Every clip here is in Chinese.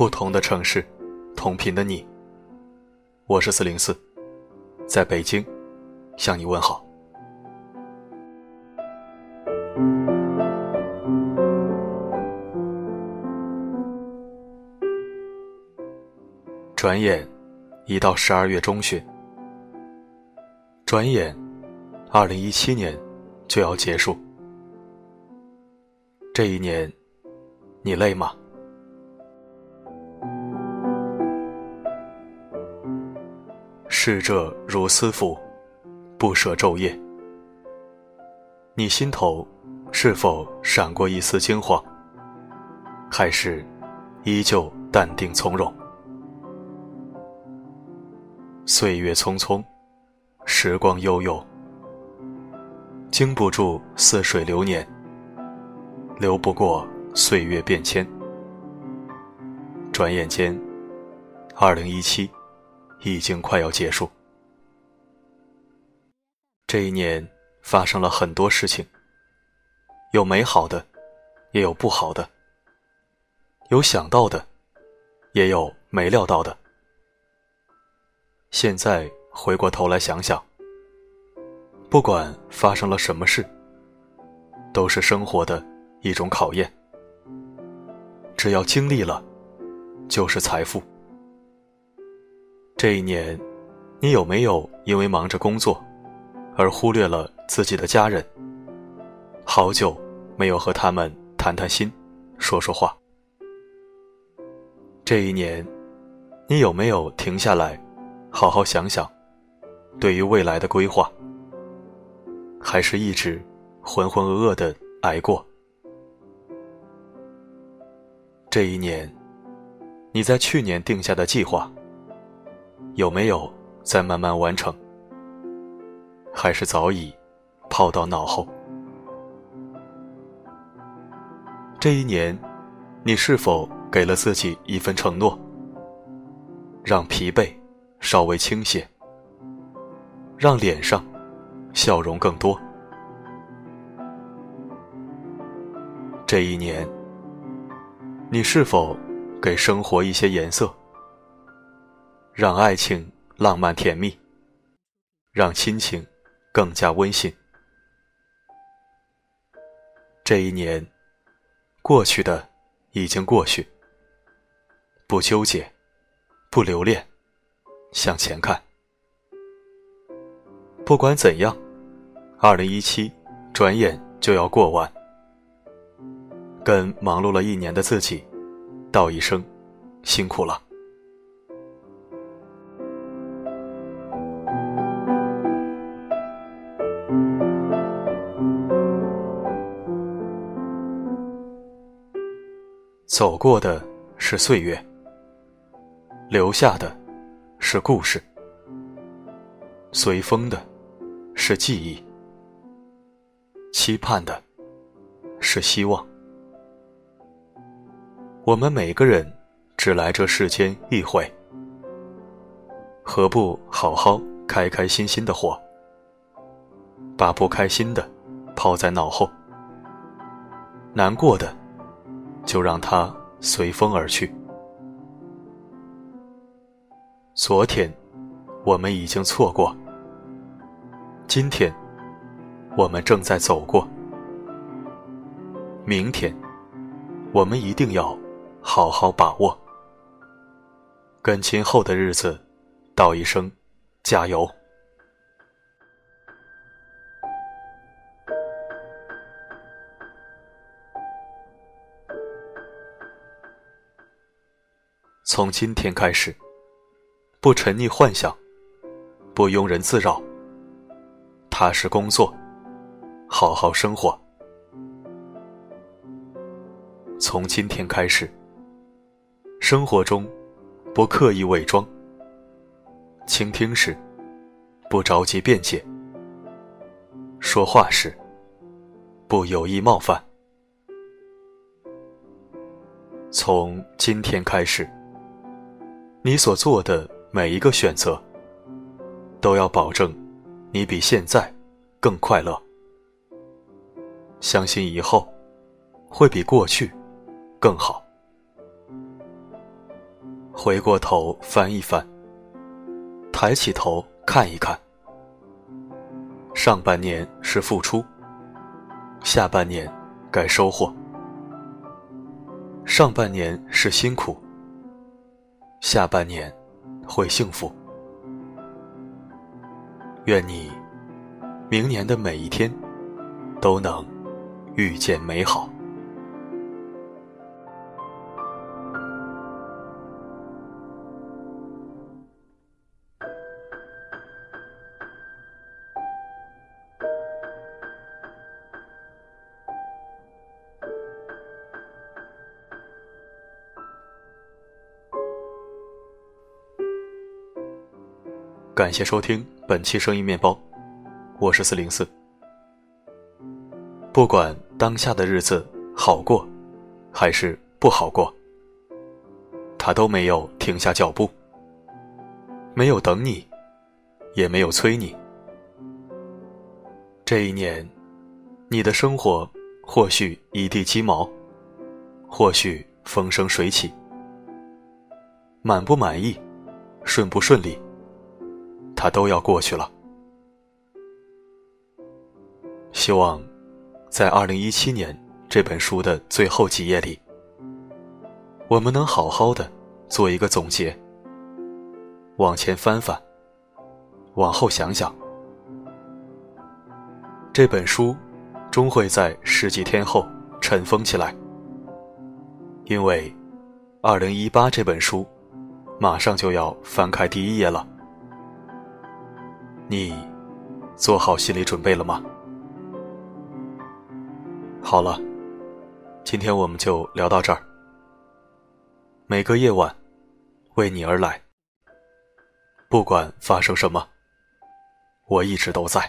不同的城市，同频的你。我是四零四，在北京向你问好。转眼，已到十二月中旬。转眼，二零一七年就要结束。这一年，你累吗？逝者如斯夫，不舍昼夜。你心头是否闪过一丝惊慌？还是依旧淡定从容？岁月匆匆，时光悠悠，经不住似水流年，流不过岁月变迁。转眼间，二零一七。已经快要结束。这一年发生了很多事情，有美好的，也有不好的，有想到的，也有没料到的。现在回过头来想想，不管发生了什么事，都是生活的一种考验。只要经历了，就是财富。这一年，你有没有因为忙着工作，而忽略了自己的家人？好久没有和他们谈谈心，说说话。这一年，你有没有停下来，好好想想，对于未来的规划？还是一直浑浑噩噩的挨过？这一年，你在去年定下的计划？有没有在慢慢完成，还是早已抛到脑后？这一年，你是否给了自己一份承诺，让疲惫稍微倾些，让脸上笑容更多？这一年，你是否给生活一些颜色？让爱情浪漫甜蜜，让亲情更加温馨。这一年过去的已经过去，不纠结，不留恋，向前看。不管怎样，二零一七转眼就要过完，跟忙碌了一年的自己道一声辛苦了。走过的是岁月，留下的是故事，随风的是记忆，期盼的是希望。我们每个人只来这世间一回，何不好好开开心心的活，把不开心的抛在脑后，难过的。就让它随风而去。昨天，我们已经错过；今天，我们正在走过；明天，我们一定要好好把握。跟今后的日子道一声加油。从今天开始，不沉溺幻想，不庸人自扰，踏实工作，好好生活。从今天开始，生活中不刻意伪装，倾听时不着急辩解，说话时不有意冒犯。从今天开始。你所做的每一个选择，都要保证你比现在更快乐。相信以后会比过去更好。回过头翻一翻，抬起头看一看。上半年是付出，下半年该收获。上半年是辛苦，下半年会幸福。愿你明年的每一天都能遇见美好。感谢收听本期声音面包，我是四零四。不管当下的日子好过，还是不好过，他都没有停下脚步，没有等你，也没有催你。这一年，你的生活或许一地鸡毛，或许风生水起，满不满意，顺不顺利？它都要过去了。希望，在二零一七年这本书的最后几页里，我们能好好的做一个总结，往前翻翻，往后想想，这本书终会在十几天后尘封起来，因为二零一八这本书马上就要翻开第一页了。你做好心理准备了吗？好了，今天我们就聊到这儿。每个夜晚，为你而来。不管发生什么，我一直都在。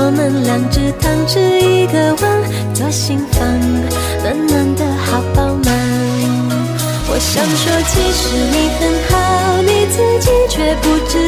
我们两只汤匙一个碗，左心房暖暖的好饱满。我想说，其实你很好，你自己却不知